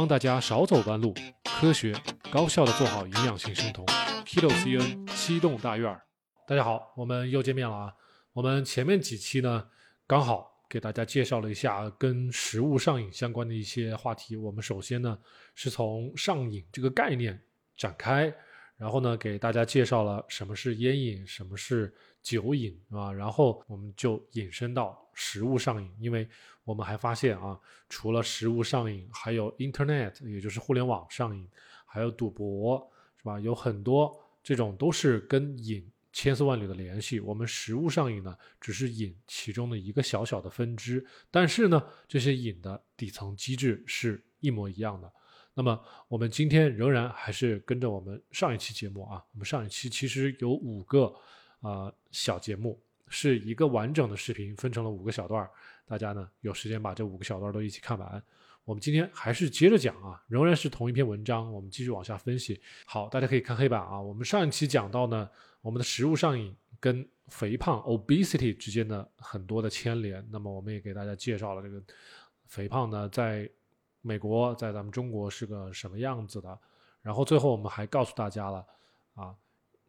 帮大家少走弯路，科学高效的做好营养性生酮。Kilo CN 七栋大院儿，大家好，我们又见面了啊！我们前面几期呢，刚好给大家介绍了一下跟食物上瘾相关的一些话题。我们首先呢，是从上瘾这个概念展开，然后呢，给大家介绍了什么是烟瘾，什么是酒瘾啊，然后我们就引申到食物上瘾，因为我们还发现啊，除了食物上瘾，还有 Internet，也就是互联网上瘾，还有赌博，是吧？有很多这种都是跟瘾千丝万缕的联系。我们食物上瘾呢，只是瘾其中的一个小小的分支，但是呢，这些瘾的底层机制是一模一样的。那么我们今天仍然还是跟着我们上一期节目啊，我们上一期其实有五个啊小节目，是一个完整的视频，分成了五个小段儿。大家呢有时间把这五个小段都一起看完。我们今天还是接着讲啊，仍然是同一篇文章，我们继续往下分析。好，大家可以看黑板啊。我们上一期讲到呢，我们的食物上瘾跟肥胖 （obesity） 之间的很多的牵连。那么我们也给大家介绍了这个肥胖呢，在美国，在咱们中国是个什么样子的。然后最后我们还告诉大家了啊，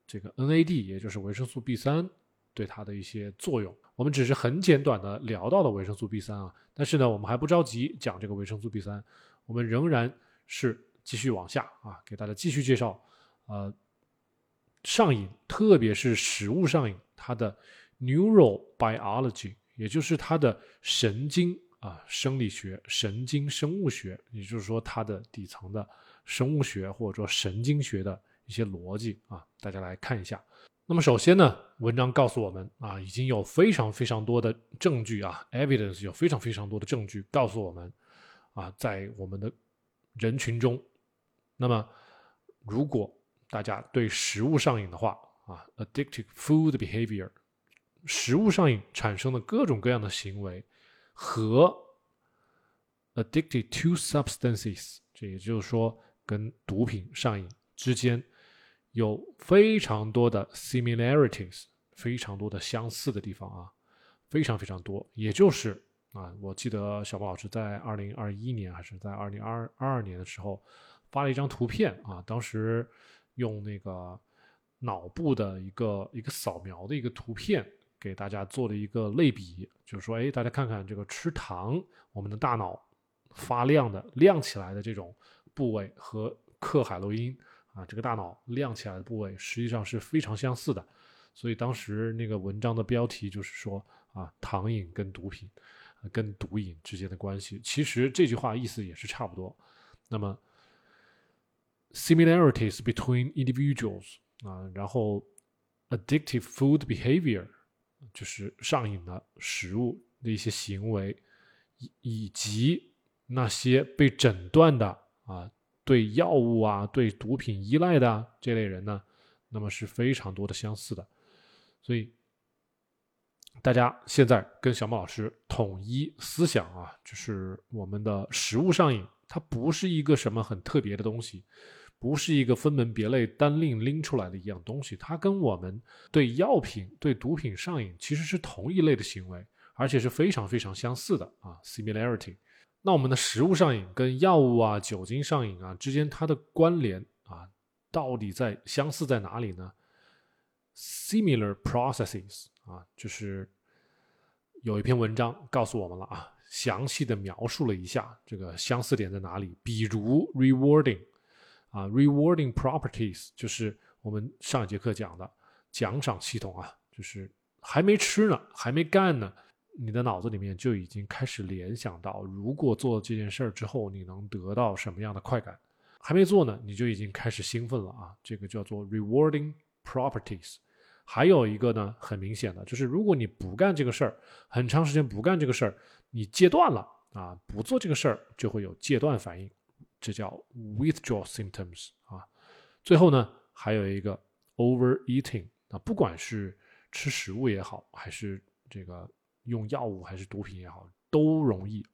这个 NAD 也就是维生素 B 三对它的一些作用。我们只是很简短的聊到了维生素 B 三啊，但是呢，我们还不着急讲这个维生素 B 三，我们仍然是继续往下啊，给大家继续介绍，呃，上瘾，特别是食物上瘾，它的 neurobiology，也就是它的神经啊生理学、神经生物学，也就是说它的底层的生物学或者说神经学的一些逻辑啊，大家来看一下。那么首先呢，文章告诉我们啊，已经有非常非常多的证据啊，evidence 有非常非常多的证据告诉我们啊，在我们的人群中，那么如果大家对食物上瘾的话啊，addictive food behavior，食物上瘾产生的各种各样的行为和 addicted to substances，这也就是说跟毒品上瘾之间。有非常多的 similarities，非常多的相似的地方啊，非常非常多。也就是啊，我记得小波老师在二零二一年还是在二零二二年的时候发了一张图片啊，当时用那个脑部的一个一个扫描的一个图片给大家做了一个类比，就是说，哎，大家看看这个吃糖，我们的大脑发亮的亮起来的这种部位和克海洛因。啊，这个大脑亮起来的部位实际上是非常相似的，所以当时那个文章的标题就是说啊，糖瘾跟毒品、跟毒瘾之间的关系。其实这句话意思也是差不多。那么，similarities between individuals 啊，然后 addictive food behavior 就是上瘾的食物的一些行为，以以及那些被诊断的啊。对药物啊，对毒品依赖的这类人呢，那么是非常多的相似的，所以大家现在跟小莫老师统一思想啊，就是我们的食物上瘾，它不是一个什么很特别的东西，不是一个分门别类单另拎出来的一样东西，它跟我们对药品、对毒品上瘾其实是同一类的行为，而且是非常非常相似的啊，similarity。那我们的食物上瘾跟药物啊、酒精上瘾啊之间，它的关联啊，到底在相似在哪里呢？Similar processes 啊，就是有一篇文章告诉我们了啊，详细的描述了一下这个相似点在哪里。比如 rewarding 啊，rewarding properties 就是我们上一节课讲的奖赏系统啊，就是还没吃呢，还没干呢。你的脑子里面就已经开始联想到，如果做了这件事儿之后，你能得到什么样的快感？还没做呢，你就已经开始兴奋了啊！这个叫做 rewarding properties。还有一个呢，很明显的就是，如果你不干这个事儿，很长时间不干这个事儿，你戒断了啊，不做这个事儿就会有戒断反应，这叫 withdrawal symptoms 啊。最后呢，还有一个 overeating 啊，不管是吃食物也好，还是这个。用药物还是毒品也好，都容易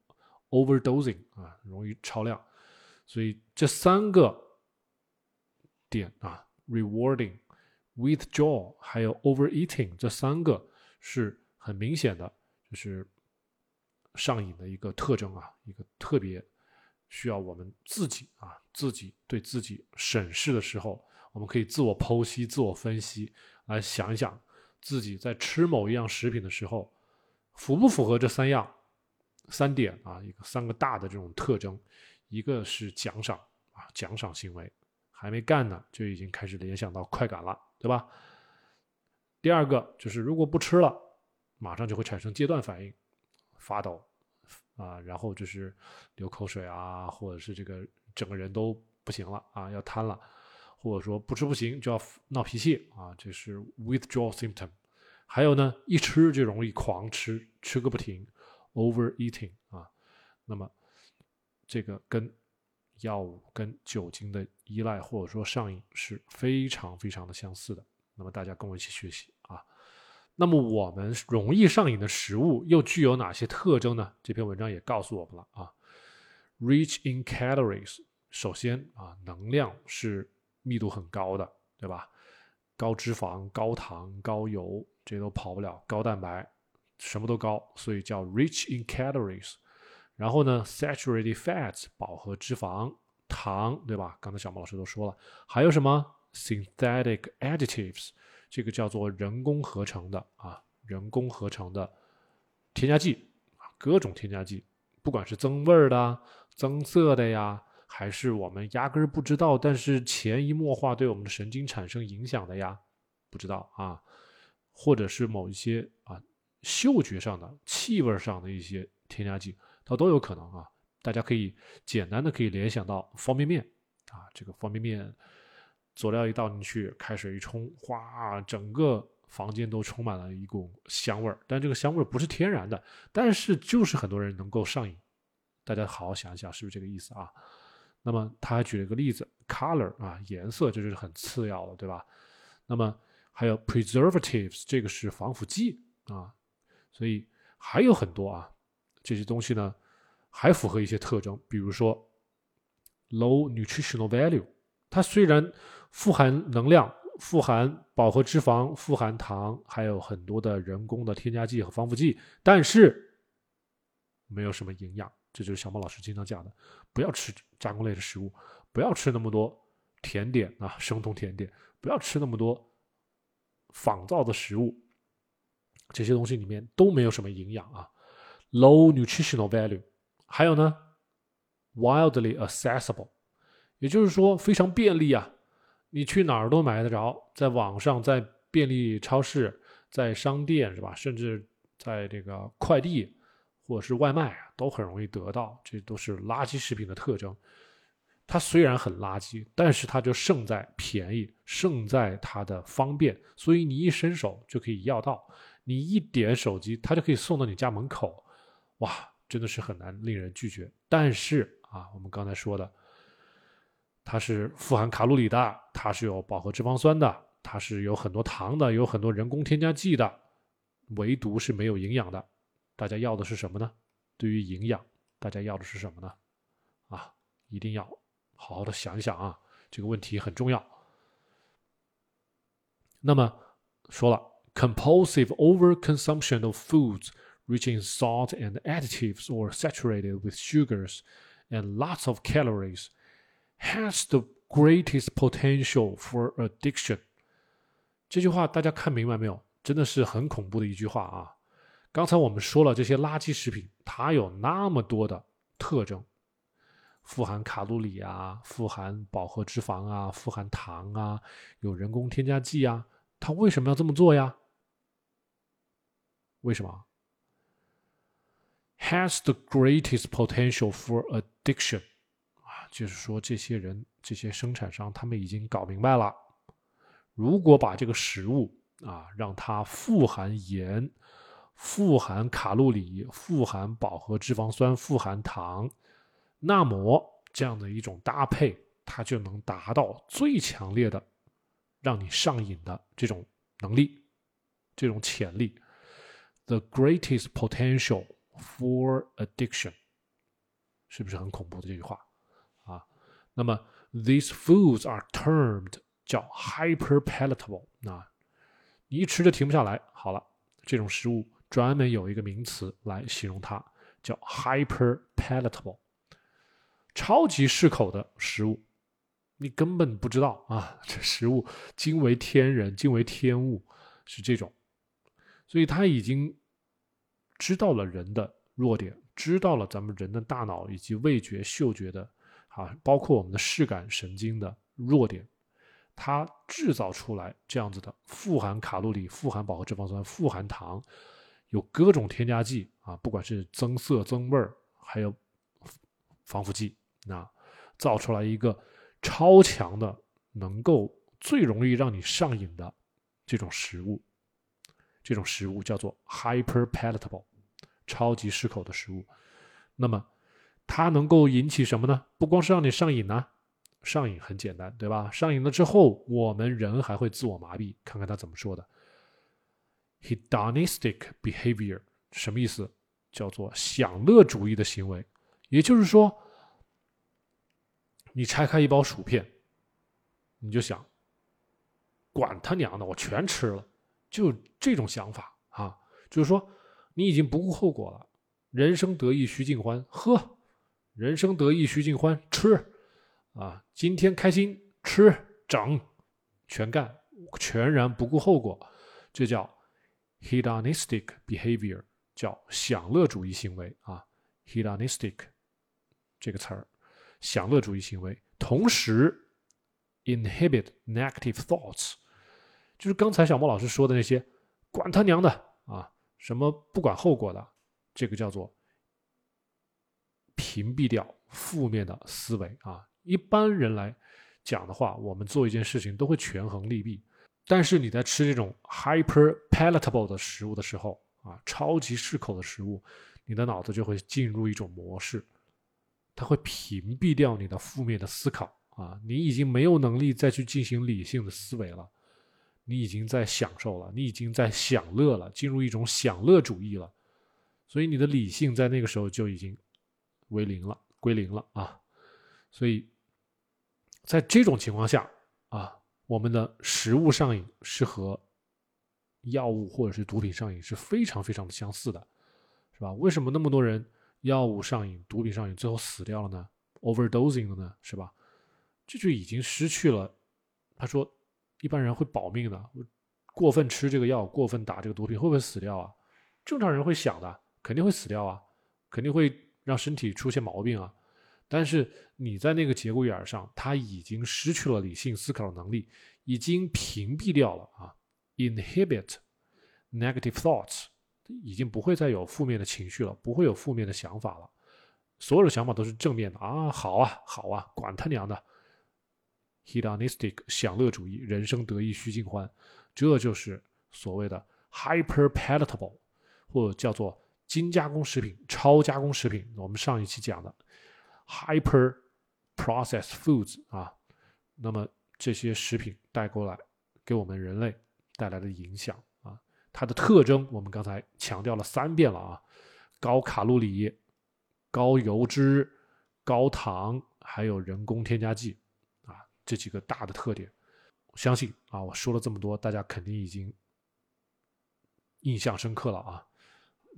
overdosing 啊，容易超量。所以这三个点啊，rewarding、withdraw 还有 overeating 这三个是很明显的，就是上瘾的一个特征啊，一个特别需要我们自己啊，自己对自己审视的时候，我们可以自我剖析、自我分析，来想一想自己在吃某一样食品的时候，符不符合这三样、三点啊，一个三个大的这种特征。一个是奖赏啊，奖赏行为还没干呢，就已经开始联想到快感了，对吧？第二个就是如果不吃了，马上就会产生戒断反应，发抖。啊，然后就是流口水啊，或者是这个整个人都不行了啊，要瘫了，或者说不吃不行就要闹脾气啊，这是 withdrawal symptom。还有呢，一吃就容易狂吃，吃个不停，overeating 啊。那么这个跟药物、跟酒精的依赖或者说上瘾是非常非常的相似的。那么大家跟我一起学习啊。那么我们容易上瘾的食物又具有哪些特征呢？这篇文章也告诉我们了啊，rich in calories，首先啊，能量是密度很高的，对吧？高脂肪、高糖、高油，这都跑不了。高蛋白，什么都高，所以叫 rich in calories。然后呢，saturated fats，饱和脂肪，糖，对吧？刚才小毛老师都说了，还有什么 synthetic additives？这个叫做人工合成的啊，人工合成的添加剂啊，各种添加剂，不管是增味儿的、增色的呀，还是我们压根儿不知道，但是潜移默化对我们的神经产生影响的呀，不知道啊，或者是某一些啊嗅觉上的、气味上的一些添加剂，它都有可能啊。大家可以简单的可以联想到方便面啊，这个方便面。佐料一倒进去，开水一冲，哗，整个房间都充满了一股香味儿。但这个香味儿不是天然的，但是就是很多人能够上瘾。大家好好想一想，是不是这个意思啊？那么他还举了一个例子，color 啊，颜色这就是很次要的，对吧？那么还有 preservatives，这个是防腐剂啊，所以还有很多啊，这些东西呢还符合一些特征，比如说 low nutritional value，它虽然富含能量、富含饱和脂肪、富含糖，还有很多的人工的添加剂和防腐剂，但是没有什么营养。这就是小猫老师经常讲的：不要吃加工类的食物，不要吃那么多甜点啊，生酮甜点，不要吃那么多仿造的食物，这些东西里面都没有什么营养啊，low nutritional value。还有呢，wildly accessible，也就是说非常便利啊。你去哪儿都买得着，在网上，在便利超市，在商店是吧？甚至在这个快递或者是外卖啊都很容易得到。这都是垃圾食品的特征。它虽然很垃圾，但是它就胜在便宜，胜在它的方便。所以你一伸手就可以要到，你一点手机，它就可以送到你家门口。哇，真的是很难令人拒绝。但是啊，我们刚才说的。它是富含卡路里的，它是有饱和脂肪酸的，它是有很多糖的，有很多人工添加剂的，唯独是没有营养的。大家要的是什么呢？对于营养，大家要的是什么呢？啊，一定要好好的想一想啊，这个问题很重要。那么说了，compulsive overconsumption of foods rich in salt and additives or saturated with sugars and lots of calories。Has the greatest potential for addiction。这句话大家看明白没有？真的是很恐怖的一句话啊！刚才我们说了，这些垃圾食品它有那么多的特征，富含卡路里啊，富含饱和脂肪啊，富含糖啊，有人工添加剂啊，它为什么要这么做呀？为什么？Has the greatest potential for addiction 啊。就是说，这些人、这些生产商，他们已经搞明白了，如果把这个食物啊，让它富含盐、富含卡路里、富含饱和脂肪酸、富含糖，那么这样的一种搭配，它就能达到最强烈的让你上瘾的这种能力、这种潜力。The greatest potential for addiction，是不是很恐怖的这句话啊？那么，these foods are termed 叫 hyper palatable 啊，你一吃就停不下来。好了，这种食物专门有一个名词来形容它，叫 hyper palatable。超级适口的食物，你根本不知道啊，这食物惊为天人，惊为天物，是这种。所以他已经知道了人的弱点，知道了咱们人的大脑以及味觉、嗅觉的啊，包括我们的视感神经的弱点，它制造出来这样子的富含卡路里、富含饱和脂肪酸、富含糖，有各种添加剂啊，不管是增色、增味儿，还有防腐剂，那造出来一个超强的，能够最容易让你上瘾的这种食物。这种食物叫做 hyper palatable，超级适口的食物。那么它能够引起什么呢？不光是让你上瘾呢，上瘾很简单，对吧？上瘾了之后，我们人还会自我麻痹。看看他怎么说的：hedonistic behavior 什么意思？叫做享乐主义的行为。也就是说，你拆开一包薯片，你就想，管他娘的，我全吃了。就这种想法啊，就是说你已经不顾后果了。人生得意须尽欢，喝；人生得意须尽欢，吃。啊，今天开心吃整，全干，全然不顾后果，这叫 hedonistic behavior，叫享乐主义行为啊。hedonistic 这个词儿，享乐主义行为，同时 inhibit negative thoughts。就是刚才小莫老师说的那些，管他娘的啊，什么不管后果的，这个叫做屏蔽掉负面的思维啊。一般人来讲的话，我们做一件事情都会权衡利弊，但是你在吃这种 hyper palatable 的食物的时候啊，超级适口的食物，你的脑子就会进入一种模式，它会屏蔽掉你的负面的思考啊，你已经没有能力再去进行理性的思维了。你已经在享受了，你已经在享乐了，进入一种享乐主义了，所以你的理性在那个时候就已经为零了，归零了啊！所以在这种情况下，我们的食物上瘾是和药物或者是毒品上瘾是非常非常的相似的，是吧？为什么那么多人药物上瘾、毒品上瘾最后死掉了呢？overdosing 了呢？是吧？这就已经失去了。他说。一般人会保命的，过分吃这个药，过分打这个毒品，会不会死掉啊？正常人会想的，肯定会死掉啊，肯定会让身体出现毛病啊。但是你在那个节骨眼上，他已经失去了理性思考的能力，已经屏蔽掉了啊，inhibit negative thoughts，已经不会再有负面的情绪了，不会有负面的想法了，所有的想法都是正面的啊，好啊，好啊，管他娘的。hedonistic 享乐主义，人生得意须尽欢，这就是所谓的 hyper palatable，或者叫做精加工食品、超加工食品。我们上一期讲的 hyper processed foods 啊，那么这些食品带过来给我们人类带来的影响啊，它的特征我们刚才强调了三遍了啊，高卡路里、高油脂、高糖，还有人工添加剂啊。这几个大的特点，相信啊，我说了这么多，大家肯定已经印象深刻了啊。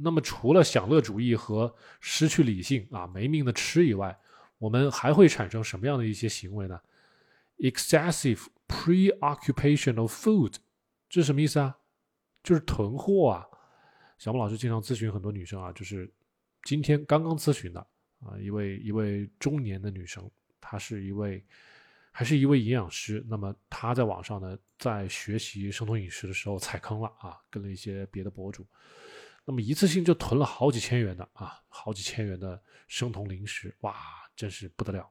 那么，除了享乐主义和失去理性啊、没命的吃以外，我们还会产生什么样的一些行为呢？Excessive preoccupation of food，这是什么意思啊？就是囤货啊。小木老师经常咨询很多女生啊，就是今天刚刚咨询的啊，一位一位中年的女生，她是一位。还是一位营养师，那么她在网上呢，在学习生酮饮食的时候踩坑了啊，跟了一些别的博主，那么一次性就囤了好几千元的啊，好几千元的生酮零食，哇，真是不得了，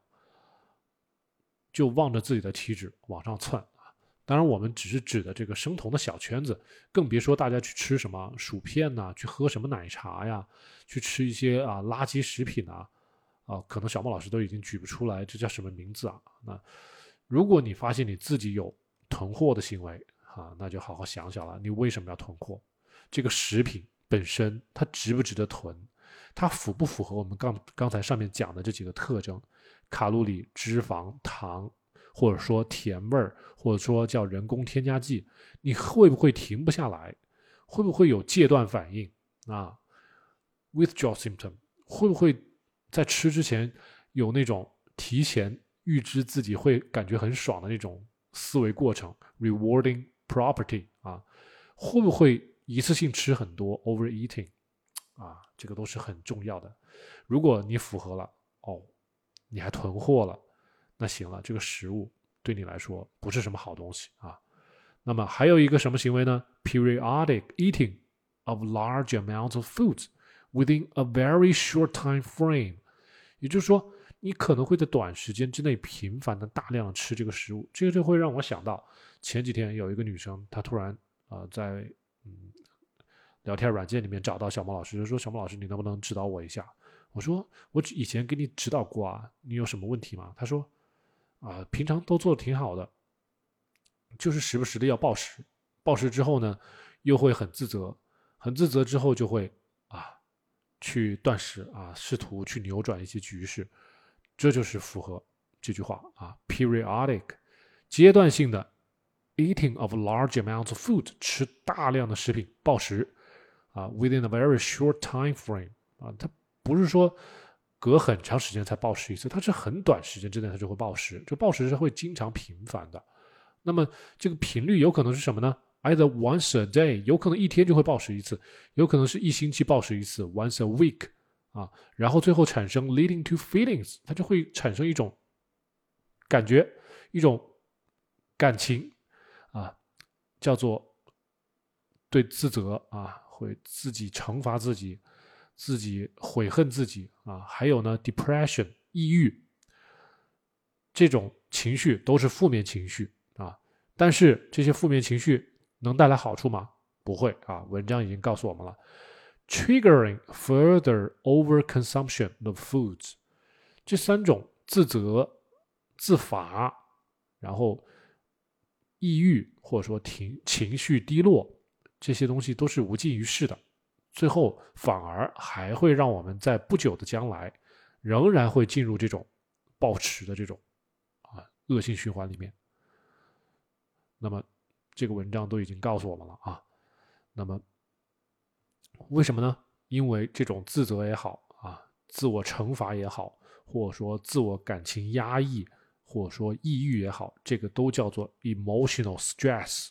就望着自己的体脂往上窜啊。当然，我们只是指的这个生酮的小圈子，更别说大家去吃什么薯片呐，去喝什么奶茶呀，去吃一些啊垃圾食品啊。啊，可能小莫老师都已经举不出来，这叫什么名字啊？那如果你发现你自己有囤货的行为，啊，那就好好想想了，你为什么要囤货？这个食品本身它值不值得囤？它符不符合我们刚刚才上面讲的这几个特征？卡路里、脂肪、糖，或者说甜味儿，或者说叫人工添加剂，你会不会停不下来？会不会有戒断反应啊？withdraw symptom 会不会？在吃之前有那种提前预知自己会感觉很爽的那种思维过程，rewarding property 啊，会不会一次性吃很多 overeating 啊，这个都是很重要的。如果你符合了，哦，你还囤货了，那行了，这个食物对你来说不是什么好东西啊。那么还有一个什么行为呢？periodic eating of large amounts of foods within a very short time frame，也就是说，你可能会在短时间之内频繁的大量吃这个食物，这个就会让我想到前几天有一个女生，她突然啊在聊天软件里面找到小莫老师，就说：“小莫老师，你能不能指导我一下？”我说：“我以前给你指导过啊，你有什么问题吗？”他说：“啊，平常都做的挺好的。”就是时不时的要暴食，暴食之后呢，又会很自责，很自责之后就会啊，去断食啊，试图去扭转一些局势，这就是符合这句话啊，periodic，阶段性的 eating of large amounts of food，吃大量的食品，暴食啊，within a very short time frame 啊，它不是说隔很长时间才暴食一次，它是很短时间之内它就会暴食，这暴食是会经常频繁的。那么这个频率有可能是什么呢？Either once a day，有可能一天就会暴食一次，有可能是一星期暴食一次，once a week，啊，然后最后产生 leading to feelings，它就会产生一种感觉，一种感情，叫做对自责啊，会自己惩罚自己，自己悔恨自己啊，还有呢，depression，抑郁，这种情绪都是负面情绪啊。但是这些负面情绪能带来好处吗？不会啊！文章已经告诉我们了，triggering further overconsumption of foods，这三种自责、自罚，然后抑郁或者说情情绪低落，这些东西都是无济于事的，最后反而还会让我们在不久的将来仍然会进入这种暴食的这种啊恶性循环里面。那么，这个文章都已经告诉我们了啊。那么，为什么呢？因为这种自责也好啊，自我惩罚也好，或者说自我感情压抑，或者说抑郁也好，这个都叫做 emotional stress，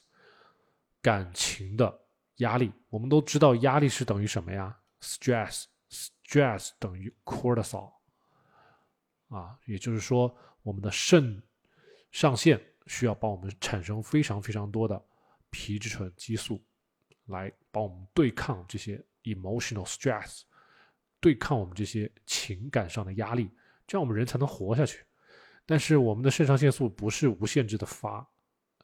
感情的压力。我们都知道，压力是等于什么呀？stress，stress 等于 cortisol，啊，也就是说，我们的肾上腺。需要帮我们产生非常非常多的皮质醇激素，来帮我们对抗这些 emotional stress，对抗我们这些情感上的压力，这样我们人才能活下去。但是我们的肾上腺素不是无限制的发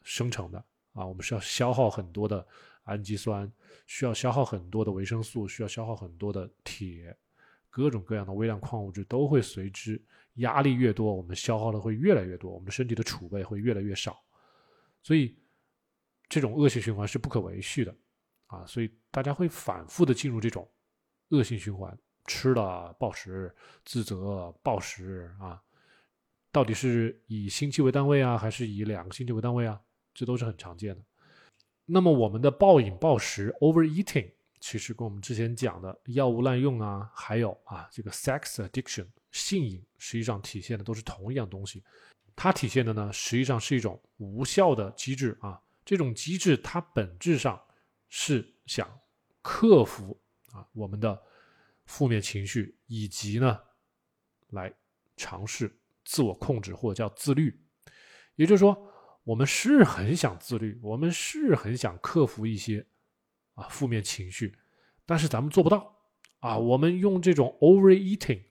生成的啊，我们是要消耗很多的氨基酸，需要消耗很多的维生素，需要消耗很多的铁，各种各样的微量矿物质都会随之。压力越多，我们消耗的会越来越多，我们身体的储备会越来越少，所以这种恶性循环是不可维续的啊！所以大家会反复的进入这种恶性循环，吃了暴食、自责、暴食啊，到底是以星期为单位啊，还是以两个星期为单位啊？这都是很常见的。那么我们的暴饮暴食 （overeating） 其实跟我们之前讲的药物滥用啊，还有啊这个 sex addiction。性瘾实际上体现的都是同一样东西，它体现的呢实际上是一种无效的机制啊。这种机制它本质上是想克服啊我们的负面情绪，以及呢来尝试自我控制或者叫自律。也就是说，我们是很想自律，我们是很想克服一些啊负面情绪，但是咱们做不到啊。我们用这种 overeating。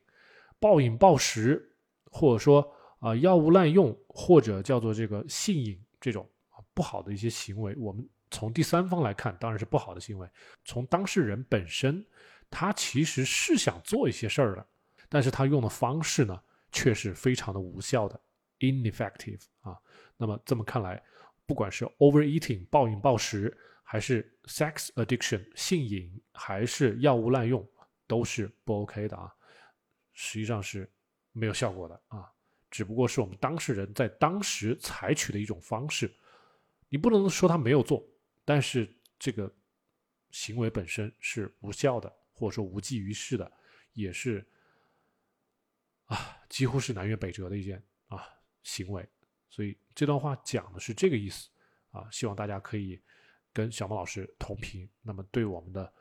暴饮暴食，或者说啊药物滥用，或者叫做这个性瘾这种啊不好的一些行为，我们从第三方来看当然是不好的行为。从当事人本身，他其实是想做一些事儿的，但是他用的方式呢，却是非常的无效的，ineffective 啊。那么这么看来，不管是 overeating 暴饮暴食，还是 sex addiction 性瘾，还是药物滥用，都是不 OK 的啊。实际上是没有效果的啊，只不过是我们当事人在当时采取的一种方式。你不能说他没有做，但是这个行为本身是无效的，或者说无济于事的，也是啊，几乎是南辕北辙的一件啊行为。所以这段话讲的是这个意思啊，希望大家可以跟小孟老师同频。那么对我们的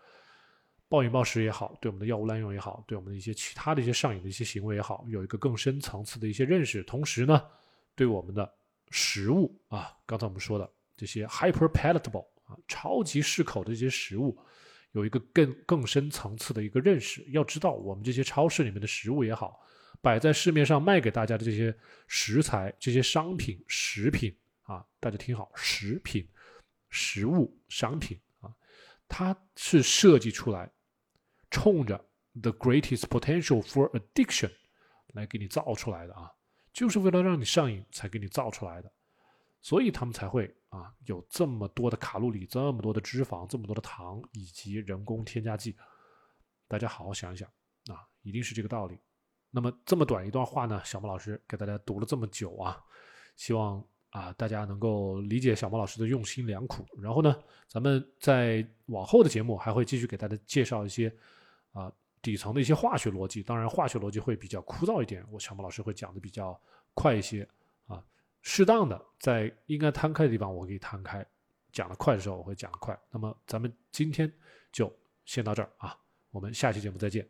暴饮暴食也好，对我们的药物滥用也好，对我们的一些其他的一些上瘾的一些行为也好，有一个更深层次的一些认识。同时呢，对我们的食物啊，刚才我们说的这些 hyper palatable 啊，超级适口的这些食物，有一个更更深层次的一个认识。要知道，我们这些超市里面的食物也好。摆在市面上卖给大家的这些食材、这些商品、食品啊，大家听好，食品、食物、商品啊，它是设计出来，冲着 the greatest potential for addiction 来给你造出来的啊，就是为了让你上瘾才给你造出来的，所以他们才会啊有这么多的卡路里、这么多的脂肪、这么多的糖以及人工添加剂，大家好好想一想啊，一定是这个道理。那么这么短一段话呢，小莫老师给大家读了这么久啊，希望啊大家能够理解小莫老师的用心良苦。然后呢，咱们在往后的节目还会继续给大家介绍一些啊底层的一些化学逻辑。当然，化学逻辑会比较枯燥一点，我小莫老师会讲的比较快一些啊。适当的在应该摊开的地方，我可以摊开；讲的快的时候，我会讲的快。那么咱们今天就先到这儿啊，我们下期节目再见。